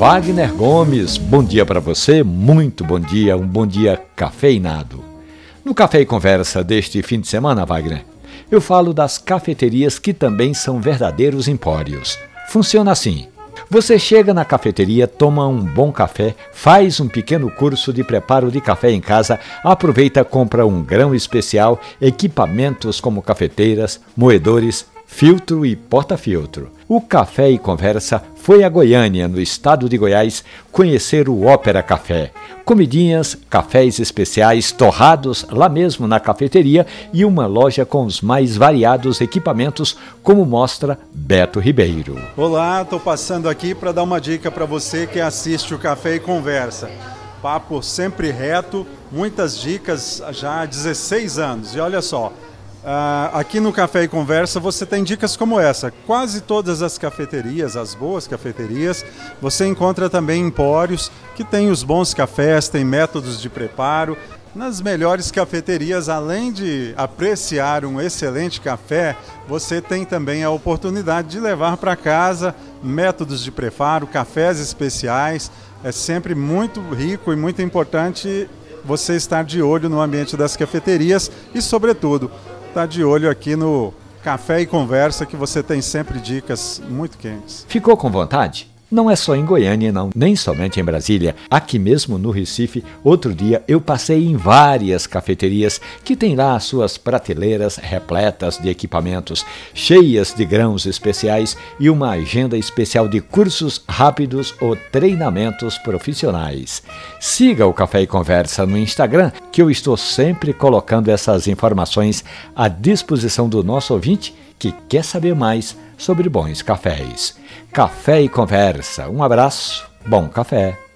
Wagner Gomes, bom dia para você, muito bom dia, um bom dia cafeinado. No Café e Conversa deste fim de semana, Wagner, eu falo das cafeterias que também são verdadeiros empórios. Funciona assim. Você chega na cafeteria, toma um bom café, faz um pequeno curso de preparo de café em casa, aproveita, compra um grão especial, equipamentos como cafeteiras, moedores, filtro e porta-filtro. O Café e Conversa foi a Goiânia, no estado de Goiás, conhecer o Ópera Café. Comidinhas, cafés especiais, torrados lá mesmo na cafeteria e uma loja com os mais variados equipamentos, como mostra Beto Ribeiro. Olá, estou passando aqui para dar uma dica para você que assiste o Café e Conversa. Papo sempre reto, muitas dicas já há 16 anos. E olha só, Uh, aqui no Café e Conversa você tem dicas como essa. Quase todas as cafeterias, as boas cafeterias, você encontra também empórios que têm os bons cafés, tem métodos de preparo. Nas melhores cafeterias, além de apreciar um excelente café, você tem também a oportunidade de levar para casa métodos de preparo, cafés especiais. É sempre muito rico e muito importante você estar de olho no ambiente das cafeterias e, sobretudo, tá de olho aqui no Café e Conversa, que você tem sempre dicas muito quentes. Ficou com vontade? Não é só em Goiânia, não, nem somente em Brasília. Aqui mesmo no Recife, outro dia eu passei em várias cafeterias que têm lá as suas prateleiras repletas de equipamentos, cheias de grãos especiais e uma agenda especial de cursos rápidos ou treinamentos profissionais. Siga o Café e Conversa no Instagram, que eu estou sempre colocando essas informações à disposição do nosso ouvinte que quer saber mais sobre bons cafés. Café e conversa. Um abraço, bom café.